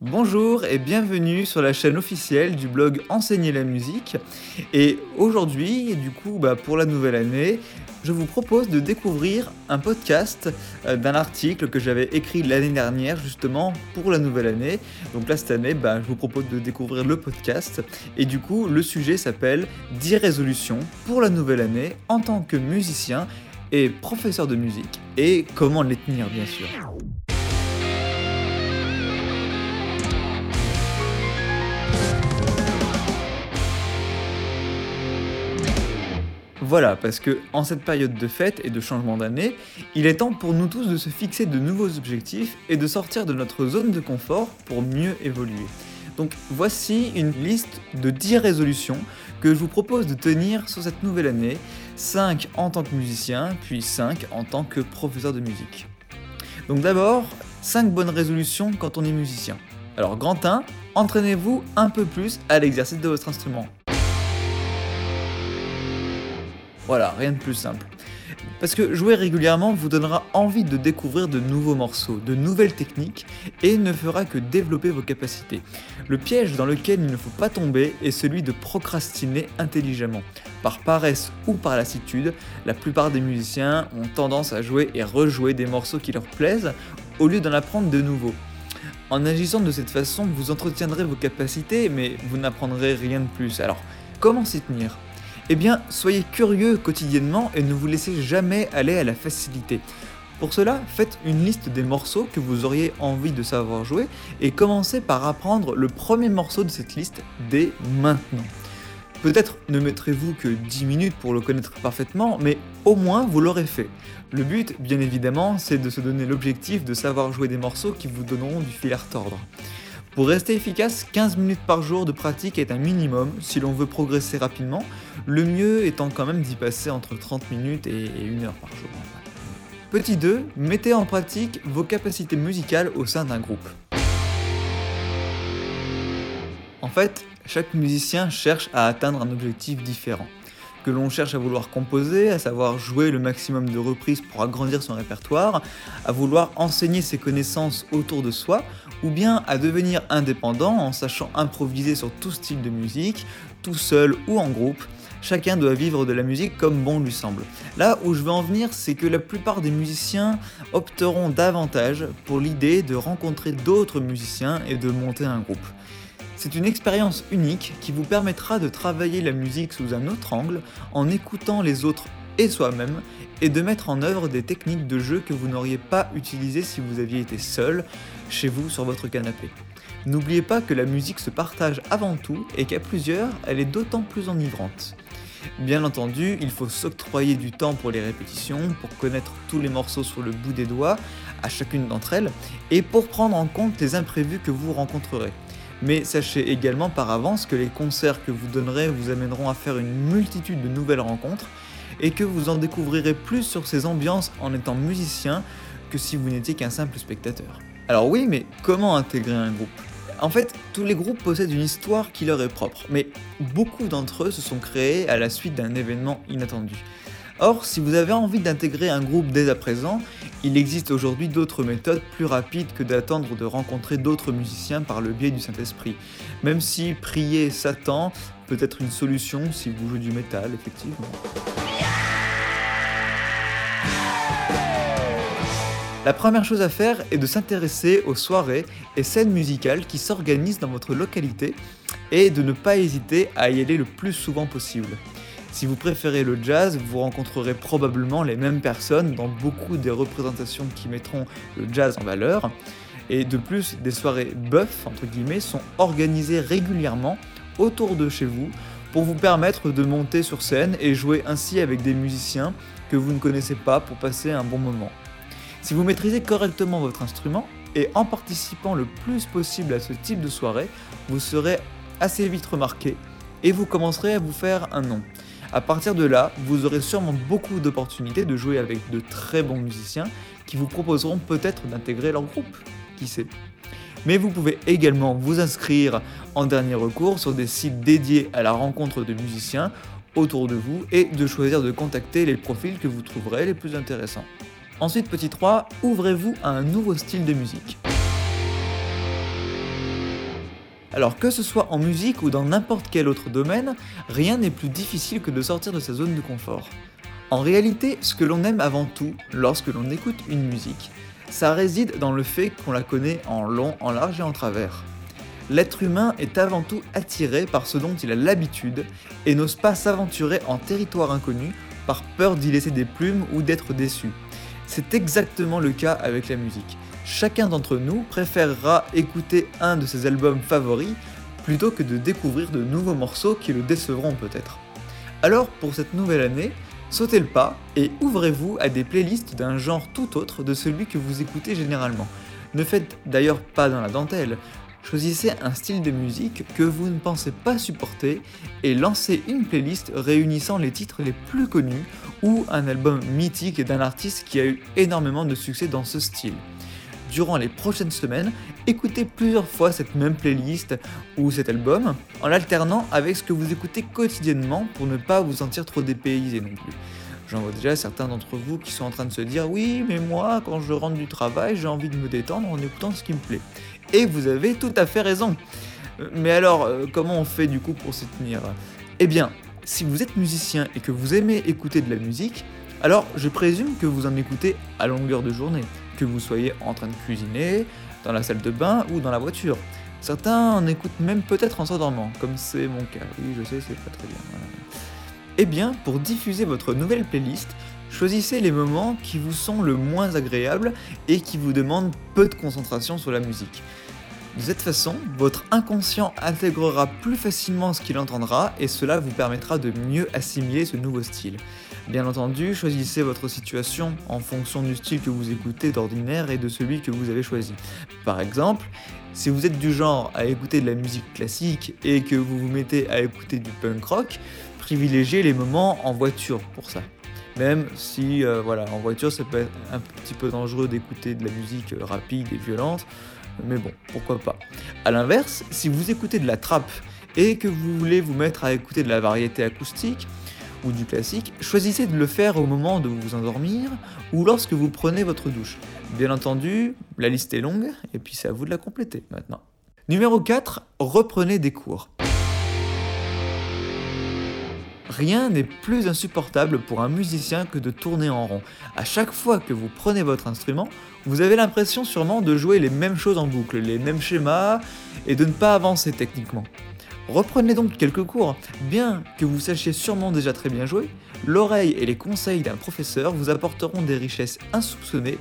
Bonjour et bienvenue sur la chaîne officielle du blog Enseigner la musique. Et aujourd'hui, du coup, bah, pour la nouvelle année, je vous propose de découvrir un podcast euh, d'un article que j'avais écrit l'année dernière justement pour la nouvelle année. Donc là, cette année, bah, je vous propose de découvrir le podcast. Et du coup, le sujet s'appelle 10 résolutions pour la nouvelle année en tant que musicien et professeur de musique et comment les tenir bien sûr. Voilà, parce que en cette période de fête et de changement d'année, il est temps pour nous tous de se fixer de nouveaux objectifs et de sortir de notre zone de confort pour mieux évoluer. Donc voici une liste de 10 résolutions que je vous propose de tenir sur cette nouvelle année, 5 en tant que musicien, puis 5 en tant que professeur de musique. Donc d'abord, 5 bonnes résolutions quand on est musicien. Alors grand 1, entraînez-vous un peu plus à l'exercice de votre instrument. Voilà, rien de plus simple. Parce que jouer régulièrement vous donnera envie de découvrir de nouveaux morceaux, de nouvelles techniques, et ne fera que développer vos capacités. Le piège dans lequel il ne faut pas tomber est celui de procrastiner intelligemment. Par paresse ou par lassitude, la plupart des musiciens ont tendance à jouer et rejouer des morceaux qui leur plaisent, au lieu d'en apprendre de nouveaux. En agissant de cette façon, vous entretiendrez vos capacités, mais vous n'apprendrez rien de plus. Alors, comment s'y tenir? Eh bien, soyez curieux quotidiennement et ne vous laissez jamais aller à la facilité. Pour cela, faites une liste des morceaux que vous auriez envie de savoir jouer et commencez par apprendre le premier morceau de cette liste dès maintenant. Peut-être ne mettrez-vous que 10 minutes pour le connaître parfaitement, mais au moins vous l'aurez fait. Le but, bien évidemment, c'est de se donner l'objectif de savoir jouer des morceaux qui vous donneront du fil à retordre. Pour rester efficace, 15 minutes par jour de pratique est un minimum si l'on veut progresser rapidement, le mieux étant quand même d'y passer entre 30 minutes et 1 heure par jour. Petit 2, mettez en pratique vos capacités musicales au sein d'un groupe. En fait, chaque musicien cherche à atteindre un objectif différent que l'on cherche à vouloir composer, à savoir jouer le maximum de reprises pour agrandir son répertoire, à vouloir enseigner ses connaissances autour de soi, ou bien à devenir indépendant en sachant improviser sur tout style de musique, tout seul ou en groupe. Chacun doit vivre de la musique comme bon lui semble. Là où je veux en venir, c'est que la plupart des musiciens opteront davantage pour l'idée de rencontrer d'autres musiciens et de monter un groupe. C'est une expérience unique qui vous permettra de travailler la musique sous un autre angle en écoutant les autres et soi-même et de mettre en œuvre des techniques de jeu que vous n'auriez pas utilisées si vous aviez été seul chez vous sur votre canapé. N'oubliez pas que la musique se partage avant tout et qu'à plusieurs, elle est d'autant plus enivrante. Bien entendu, il faut s'octroyer du temps pour les répétitions, pour connaître tous les morceaux sur le bout des doigts à chacune d'entre elles, et pour prendre en compte les imprévus que vous rencontrerez. Mais sachez également par avance que les concerts que vous donnerez vous amèneront à faire une multitude de nouvelles rencontres et que vous en découvrirez plus sur ces ambiances en étant musicien que si vous n'étiez qu'un simple spectateur. Alors oui, mais comment intégrer un groupe? En fait, tous les groupes possèdent une histoire qui leur est propre, mais beaucoup d'entre eux se sont créés à la suite d'un événement inattendu. Or, si vous avez envie d'intégrer un groupe dès à présent, il existe aujourd'hui d'autres méthodes plus rapides que d'attendre de rencontrer d'autres musiciens par le biais du Saint-Esprit. Même si prier Satan peut être une solution si vous jouez du métal, effectivement. La première chose à faire est de s'intéresser aux soirées et scènes musicales qui s'organisent dans votre localité et de ne pas hésiter à y aller le plus souvent possible. Si vous préférez le jazz, vous rencontrerez probablement les mêmes personnes dans beaucoup des représentations qui mettront le jazz en valeur. Et de plus, des soirées buff, entre guillemets, sont organisées régulièrement autour de chez vous pour vous permettre de monter sur scène et jouer ainsi avec des musiciens que vous ne connaissez pas pour passer un bon moment. Si vous maîtrisez correctement votre instrument et en participant le plus possible à ce type de soirée, vous serez assez vite remarqué et vous commencerez à vous faire un nom. À partir de là, vous aurez sûrement beaucoup d'opportunités de jouer avec de très bons musiciens qui vous proposeront peut-être d'intégrer leur groupe, qui sait? Mais vous pouvez également vous inscrire en dernier recours sur des sites dédiés à la rencontre de musiciens autour de vous et de choisir de contacter les profils que vous trouverez les plus intéressants. Ensuite, petit 3, ouvrez-vous à un nouveau style de musique. Alors que ce soit en musique ou dans n'importe quel autre domaine, rien n'est plus difficile que de sortir de sa zone de confort. En réalité, ce que l'on aime avant tout lorsque l'on écoute une musique, ça réside dans le fait qu'on la connaît en long, en large et en travers. L'être humain est avant tout attiré par ce dont il a l'habitude et n'ose pas s'aventurer en territoire inconnu par peur d'y laisser des plumes ou d'être déçu. C'est exactement le cas avec la musique. Chacun d'entre nous préférera écouter un de ses albums favoris plutôt que de découvrir de nouveaux morceaux qui le décevront peut-être. Alors pour cette nouvelle année, Sautez le pas et ouvrez-vous à des playlists d'un genre tout autre de celui que vous écoutez généralement. Ne faites d'ailleurs pas dans la dentelle. Choisissez un style de musique que vous ne pensez pas supporter et lancez une playlist réunissant les titres les plus connus ou un album mythique d'un artiste qui a eu énormément de succès dans ce style durant les prochaines semaines, écoutez plusieurs fois cette même playlist ou cet album en l'alternant avec ce que vous écoutez quotidiennement pour ne pas vous sentir trop dépaysé non plus. J'en vois déjà certains d'entre vous qui sont en train de se dire oui mais moi quand je rentre du travail j'ai envie de me détendre en écoutant ce qui me plaît. Et vous avez tout à fait raison. Mais alors euh, comment on fait du coup pour s'y tenir? Eh bien, si vous êtes musicien et que vous aimez écouter de la musique, alors je présume que vous en écoutez à longueur de journée que vous soyez en train de cuisiner, dans la salle de bain ou dans la voiture. Certains en écoutent même peut-être en s'endormant, comme c'est mon cas. Oui, je sais, c'est pas très bien. Eh bien, pour diffuser votre nouvelle playlist, choisissez les moments qui vous sont le moins agréables et qui vous demandent peu de concentration sur la musique. De cette façon, votre inconscient intégrera plus facilement ce qu'il entendra et cela vous permettra de mieux assimiler ce nouveau style. Bien entendu, choisissez votre situation en fonction du style que vous écoutez d'ordinaire et de celui que vous avez choisi. Par exemple, si vous êtes du genre à écouter de la musique classique et que vous vous mettez à écouter du punk rock, privilégiez les moments en voiture pour ça. Même si, euh, voilà, en voiture, ça peut être un petit peu dangereux d'écouter de la musique rapide et violente, mais bon, pourquoi pas. A l'inverse, si vous écoutez de la trappe et que vous voulez vous mettre à écouter de la variété acoustique, ou du classique, choisissez de le faire au moment de vous endormir ou lorsque vous prenez votre douche. Bien entendu, la liste est longue et puis c'est à vous de la compléter maintenant. Numéro 4, reprenez des cours. Rien n'est plus insupportable pour un musicien que de tourner en rond. À chaque fois que vous prenez votre instrument, vous avez l'impression sûrement de jouer les mêmes choses en boucle, les mêmes schémas, et de ne pas avancer techniquement. Reprenez donc quelques cours. Bien que vous sachiez sûrement déjà très bien jouer, l'oreille et les conseils d'un professeur vous apporteront des richesses insoupçonnées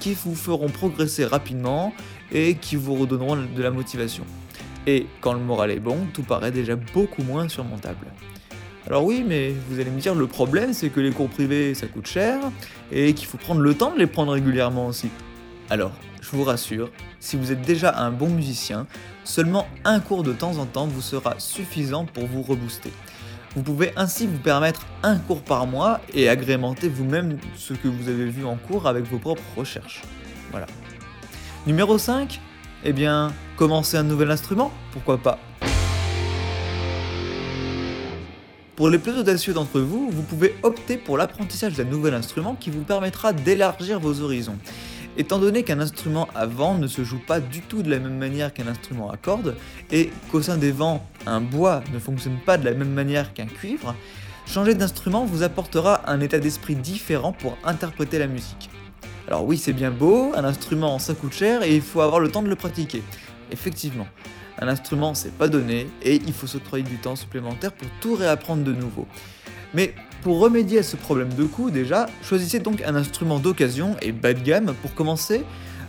qui vous feront progresser rapidement et qui vous redonneront de la motivation. Et quand le moral est bon, tout paraît déjà beaucoup moins surmontable. Alors oui, mais vous allez me dire, le problème c'est que les cours privés ça coûte cher et qu'il faut prendre le temps de les prendre régulièrement aussi. Alors, je vous rassure, si vous êtes déjà un bon musicien, seulement un cours de temps en temps vous sera suffisant pour vous rebooster. Vous pouvez ainsi vous permettre un cours par mois et agrémenter vous-même ce que vous avez vu en cours avec vos propres recherches. Voilà. Numéro 5 Eh bien, commencer un nouvel instrument Pourquoi pas Pour les plus audacieux d'entre vous, vous pouvez opter pour l'apprentissage d'un nouvel instrument qui vous permettra d'élargir vos horizons. Étant donné qu'un instrument à vent ne se joue pas du tout de la même manière qu'un instrument à cordes, et qu'au sein des vents, un bois ne fonctionne pas de la même manière qu'un cuivre, changer d'instrument vous apportera un état d'esprit différent pour interpréter la musique. Alors oui, c'est bien beau, un instrument ça coûte cher et il faut avoir le temps de le pratiquer. Effectivement, un instrument c'est pas donné et il faut s'octroyer du temps supplémentaire pour tout réapprendre de nouveau. Mais pour remédier à ce problème de coût, déjà, choisissez donc un instrument d'occasion et bas de gamme pour commencer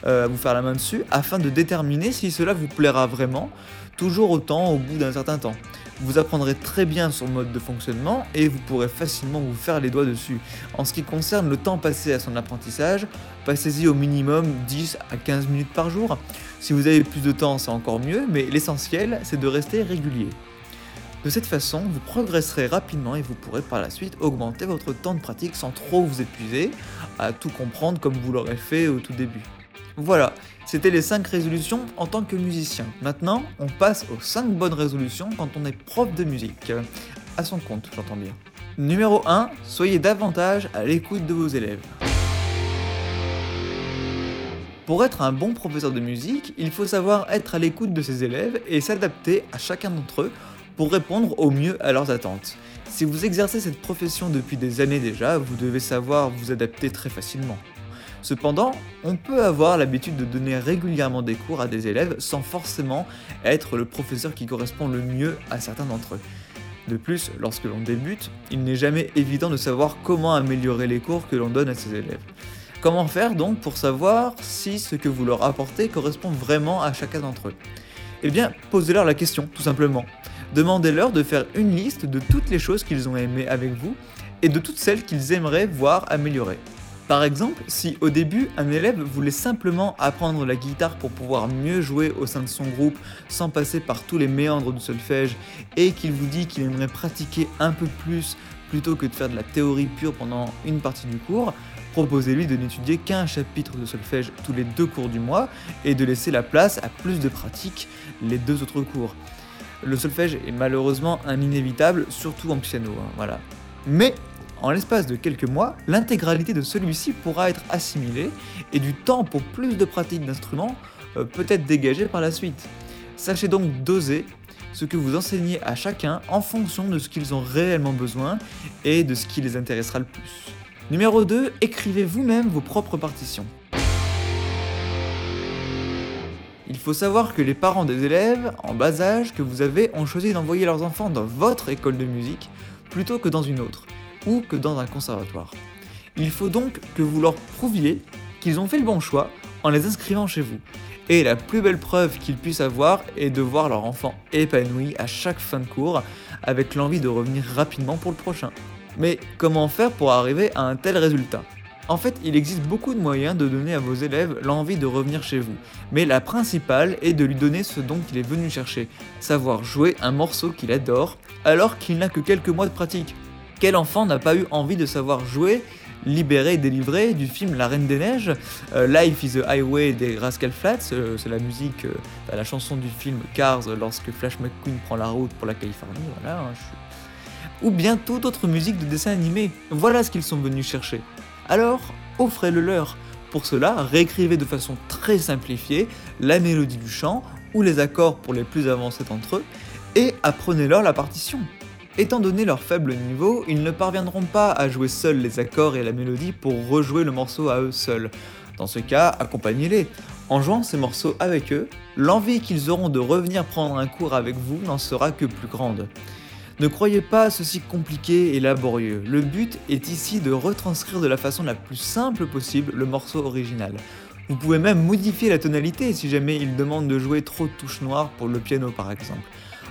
euh, à vous faire la main dessus afin de déterminer si cela vous plaira vraiment, toujours autant au bout d'un certain temps. Vous apprendrez très bien son mode de fonctionnement et vous pourrez facilement vous faire les doigts dessus. En ce qui concerne le temps passé à son apprentissage, passez-y au minimum 10 à 15 minutes par jour. Si vous avez plus de temps, c'est encore mieux, mais l'essentiel, c'est de rester régulier. De cette façon, vous progresserez rapidement et vous pourrez par la suite augmenter votre temps de pratique sans trop vous épuiser à tout comprendre comme vous l'aurez fait au tout début. Voilà, c'était les 5 résolutions en tant que musicien. Maintenant, on passe aux 5 bonnes résolutions quand on est prof de musique. À son compte, j'entends bien. Numéro 1, soyez davantage à l'écoute de vos élèves. Pour être un bon professeur de musique, il faut savoir être à l'écoute de ses élèves et s'adapter à chacun d'entre eux pour répondre au mieux à leurs attentes. Si vous exercez cette profession depuis des années déjà, vous devez savoir vous adapter très facilement. Cependant, on peut avoir l'habitude de donner régulièrement des cours à des élèves sans forcément être le professeur qui correspond le mieux à certains d'entre eux. De plus, lorsque l'on débute, il n'est jamais évident de savoir comment améliorer les cours que l'on donne à ses élèves. Comment faire donc pour savoir si ce que vous leur apportez correspond vraiment à chacun d'entre eux? Eh bien, posez-leur la question, tout simplement. Demandez-leur de faire une liste de toutes les choses qu'ils ont aimées avec vous et de toutes celles qu'ils aimeraient voir améliorer. Par exemple, si au début un élève voulait simplement apprendre la guitare pour pouvoir mieux jouer au sein de son groupe sans passer par tous les méandres du solfège et qu'il vous dit qu'il aimerait pratiquer un peu plus plutôt que de faire de la théorie pure pendant une partie du cours, proposez-lui de n'étudier qu'un chapitre de solfège tous les deux cours du mois et de laisser la place à plus de pratique les deux autres cours. Le solfège est malheureusement un inévitable, surtout en piano. Hein. Mais en l'espace de quelques mois, l'intégralité de celui-ci pourra être assimilée et du temps pour plus de pratique d'instruments euh, peut être dégagé par la suite. Sachez donc doser ce que vous enseignez à chacun en fonction de ce qu'ils ont réellement besoin et de ce qui les intéressera le plus. Numéro 2, écrivez vous-même vos propres partitions. Il faut savoir que les parents des élèves en bas âge que vous avez ont choisi d'envoyer leurs enfants dans votre école de musique plutôt que dans une autre ou que dans un conservatoire. Il faut donc que vous leur prouviez qu'ils ont fait le bon choix en les inscrivant chez vous. Et la plus belle preuve qu'ils puissent avoir est de voir leur enfant épanoui à chaque fin de cours avec l'envie de revenir rapidement pour le prochain. Mais comment faire pour arriver à un tel résultat? En fait, il existe beaucoup de moyens de donner à vos élèves l'envie de revenir chez vous, mais la principale est de lui donner ce dont il est venu chercher, savoir jouer un morceau qu'il adore, alors qu'il n'a que quelques mois de pratique. Quel enfant n'a pas eu envie de savoir jouer libéré et délivré du film La Reine des Neiges, euh, Life is a Highway des Rascal Flats, euh, c'est la musique, euh, bah, la chanson du film Cars lorsque Flash McQueen prend la route pour la Californie, voilà. Hein, Ou bien toute autre musique de dessin animé, voilà ce qu'ils sont venus chercher. Alors, offrez-le leur. Pour cela, réécrivez de façon très simplifiée la mélodie du chant ou les accords pour les plus avancés d'entre eux et apprenez-leur la partition. Étant donné leur faible niveau, ils ne parviendront pas à jouer seuls les accords et la mélodie pour rejouer le morceau à eux seuls. Dans ce cas, accompagnez-les. En jouant ces morceaux avec eux, l'envie qu'ils auront de revenir prendre un cours avec vous n'en sera que plus grande. Ne croyez pas ceci compliqué et laborieux. Le but est ici de retranscrire de la façon la plus simple possible le morceau original. Vous pouvez même modifier la tonalité si jamais il demande de jouer trop de touches noires pour le piano par exemple.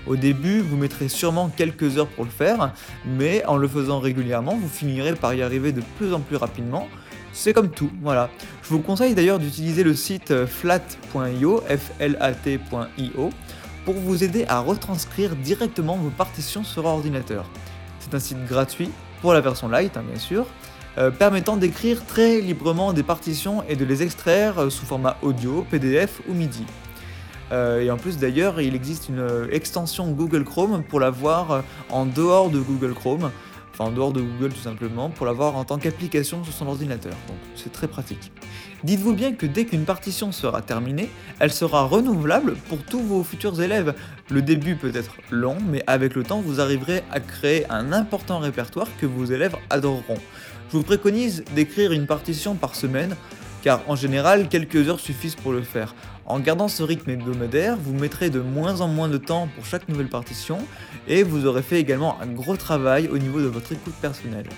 Au début, vous mettrez sûrement quelques heures pour le faire, mais en le faisant régulièrement, vous finirez par y arriver de plus en plus rapidement. C'est comme tout, voilà. Je vous conseille d'ailleurs d'utiliser le site flat.io, flat.io, pour vous aider à retranscrire directement vos partitions sur ordinateur. C'est un site gratuit pour la version light, hein, bien sûr, euh, permettant d'écrire très librement des partitions et de les extraire euh, sous format audio, PDF ou MIDI. Euh, et en plus d'ailleurs, il existe une extension Google Chrome pour la voir en dehors de Google Chrome, en dehors de Google tout simplement, pour la voir en tant qu'application sur son ordinateur. Donc c'est très pratique. Dites-vous bien que dès qu'une partition sera terminée, elle sera renouvelable pour tous vos futurs élèves. Le début peut être long, mais avec le temps, vous arriverez à créer un important répertoire que vos élèves adoreront. Je vous préconise d'écrire une partition par semaine, car en général, quelques heures suffisent pour le faire. En gardant ce rythme hebdomadaire, vous mettrez de moins en moins de temps pour chaque nouvelle partition et vous aurez fait également un gros travail au niveau de votre écoute personnelle.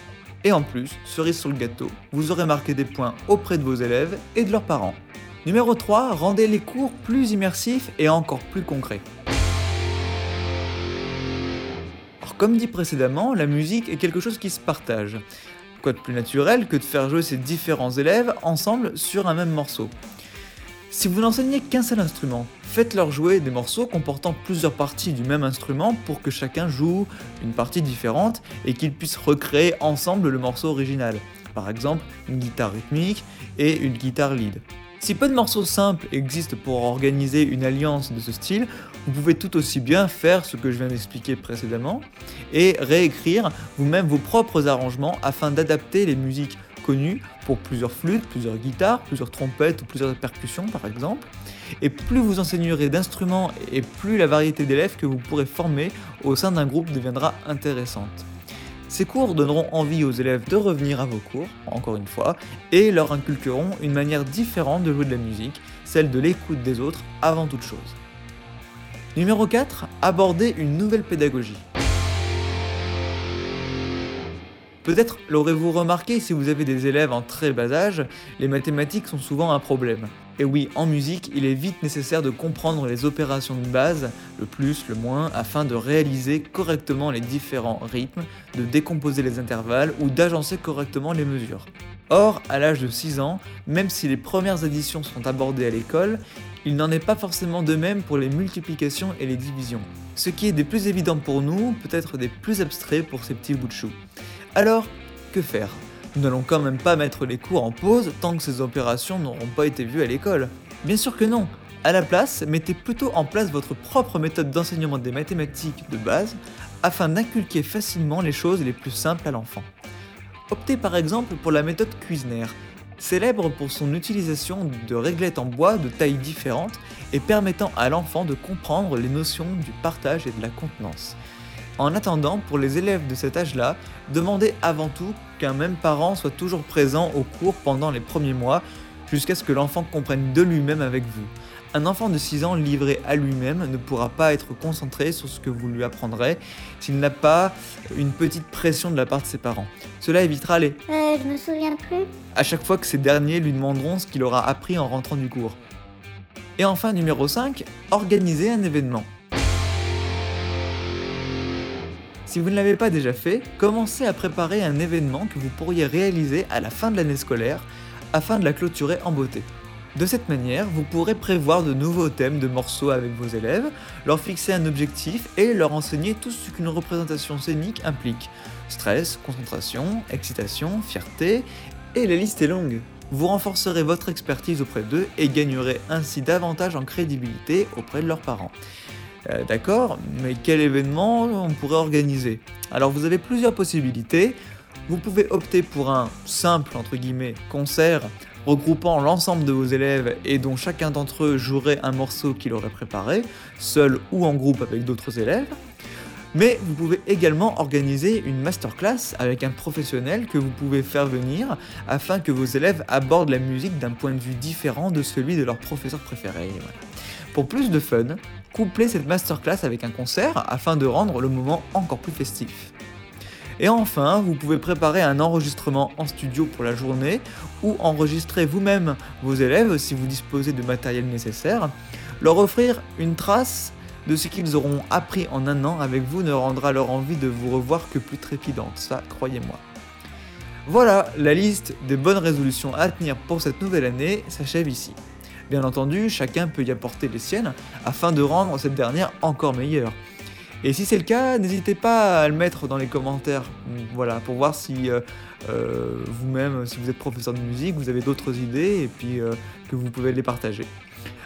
Et en plus, cerise sur le gâteau, vous aurez marqué des points auprès de vos élèves et de leurs parents. Numéro 3, rendez les cours plus immersifs et encore plus concrets. Comme dit précédemment, la musique est quelque chose qui se partage. Quoi de plus naturel que de faire jouer ces différents élèves ensemble sur un même morceau? Si vous n'enseignez qu'un seul instrument, faites-leur jouer des morceaux comportant plusieurs parties du même instrument pour que chacun joue une partie différente et qu'ils puissent recréer ensemble le morceau original. Par exemple, une guitare rythmique et une guitare lead. Si peu de morceaux simples existent pour organiser une alliance de ce style, vous pouvez tout aussi bien faire ce que je viens d'expliquer précédemment et réécrire vous-même vos propres arrangements afin d'adapter les musiques connu pour plusieurs flûtes, plusieurs guitares, plusieurs trompettes ou plusieurs percussions par exemple. Et plus vous enseignerez d'instruments et plus la variété d'élèves que vous pourrez former au sein d'un groupe deviendra intéressante. Ces cours donneront envie aux élèves de revenir à vos cours, encore une fois, et leur inculqueront une manière différente de jouer de la musique, celle de l'écoute des autres avant toute chose. Numéro 4. Aborder une nouvelle pédagogie. Peut-être l'aurez-vous remarqué si vous avez des élèves en très bas âge, les mathématiques sont souvent un problème. Et oui, en musique, il est vite nécessaire de comprendre les opérations de base, le plus, le moins, afin de réaliser correctement les différents rythmes, de décomposer les intervalles ou d'agencer correctement les mesures. Or, à l'âge de 6 ans, même si les premières additions sont abordées à l'école, il n'en est pas forcément de même pour les multiplications et les divisions. Ce qui est des plus évidents pour nous peut être des plus abstraits pour ces petits bouts de. Alors, que faire? Nous n'allons quand même pas mettre les cours en pause tant que ces opérations n'auront pas été vues à l'école. Bien sûr que non. À la place, mettez plutôt en place votre propre méthode d'enseignement des mathématiques de base afin d'inculquer facilement les choses les plus simples à l'enfant. Optez par exemple pour la méthode Cuisner, célèbre pour son utilisation de réglettes en bois de tailles différentes et permettant à l'enfant de comprendre les notions du partage et de la contenance. En attendant, pour les élèves de cet âge-là, demandez avant tout qu'un même parent soit toujours présent au cours pendant les premiers mois, jusqu'à ce que l'enfant comprenne de lui-même avec vous. Un enfant de 6 ans livré à lui-même ne pourra pas être concentré sur ce que vous lui apprendrez s'il n'a pas une petite pression de la part de ses parents. Cela évitera les Euh, je me souviens plus. à chaque fois que ces derniers lui demanderont ce qu'il aura appris en rentrant du cours. Et enfin, numéro 5, organiser un événement. Si vous ne l'avez pas déjà fait, commencez à préparer un événement que vous pourriez réaliser à la fin de l'année scolaire afin de la clôturer en beauté. De cette manière, vous pourrez prévoir de nouveaux thèmes de morceaux avec vos élèves, leur fixer un objectif et leur enseigner tout ce qu'une représentation scénique implique. Stress, concentration, excitation, fierté, et la liste est longue. Vous renforcerez votre expertise auprès d'eux et gagnerez ainsi davantage en crédibilité auprès de leurs parents. Euh, D'accord, mais quel événement on pourrait organiser? Alors vous avez plusieurs possibilités. Vous pouvez opter pour un simple concert regroupant l'ensemble de vos élèves et dont chacun d'entre eux jouerait un morceau qu'il aurait préparé, seul ou en groupe avec d'autres élèves. Mais vous pouvez également organiser une masterclass avec un professionnel que vous pouvez faire venir afin que vos élèves abordent la musique d'un point de vue différent de celui de leur professeur préféré. Pour plus de fun, couplez cette masterclass avec un concert afin de rendre le moment encore plus festif. Et enfin, vous pouvez préparer un enregistrement en studio pour la journée ou enregistrer vous-même vos élèves si vous disposez de matériel nécessaire. Leur offrir une trace de ce qu'ils auront appris en un an avec vous ne rendra leur envie de vous revoir que plus trépidante, ça croyez-moi. Voilà, la liste des bonnes résolutions à tenir pour cette nouvelle année s'achève ici. Bien entendu, chacun peut y apporter les siennes afin de rendre cette dernière encore meilleure. Et si c'est le cas, n'hésitez pas à le mettre dans les commentaires, voilà, pour voir si euh, euh, vous-même, si vous êtes professeur de musique, vous avez d'autres idées et puis euh, que vous pouvez les partager.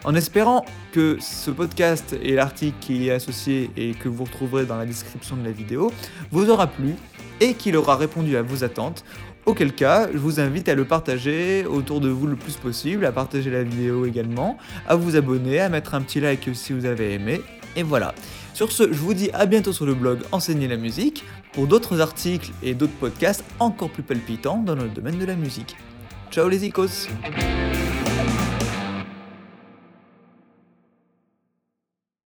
En espérant que ce podcast et l'article qui y est associé et que vous retrouverez dans la description de la vidéo vous aura plu et qu'il aura répondu à vos attentes. Auquel cas, je vous invite à le partager autour de vous le plus possible, à partager la vidéo également, à vous abonner, à mettre un petit like si vous avez aimé. Et voilà. Sur ce, je vous dis à bientôt sur le blog Enseigner la musique pour d'autres articles et d'autres podcasts encore plus palpitants dans le domaine de la musique. Ciao les icos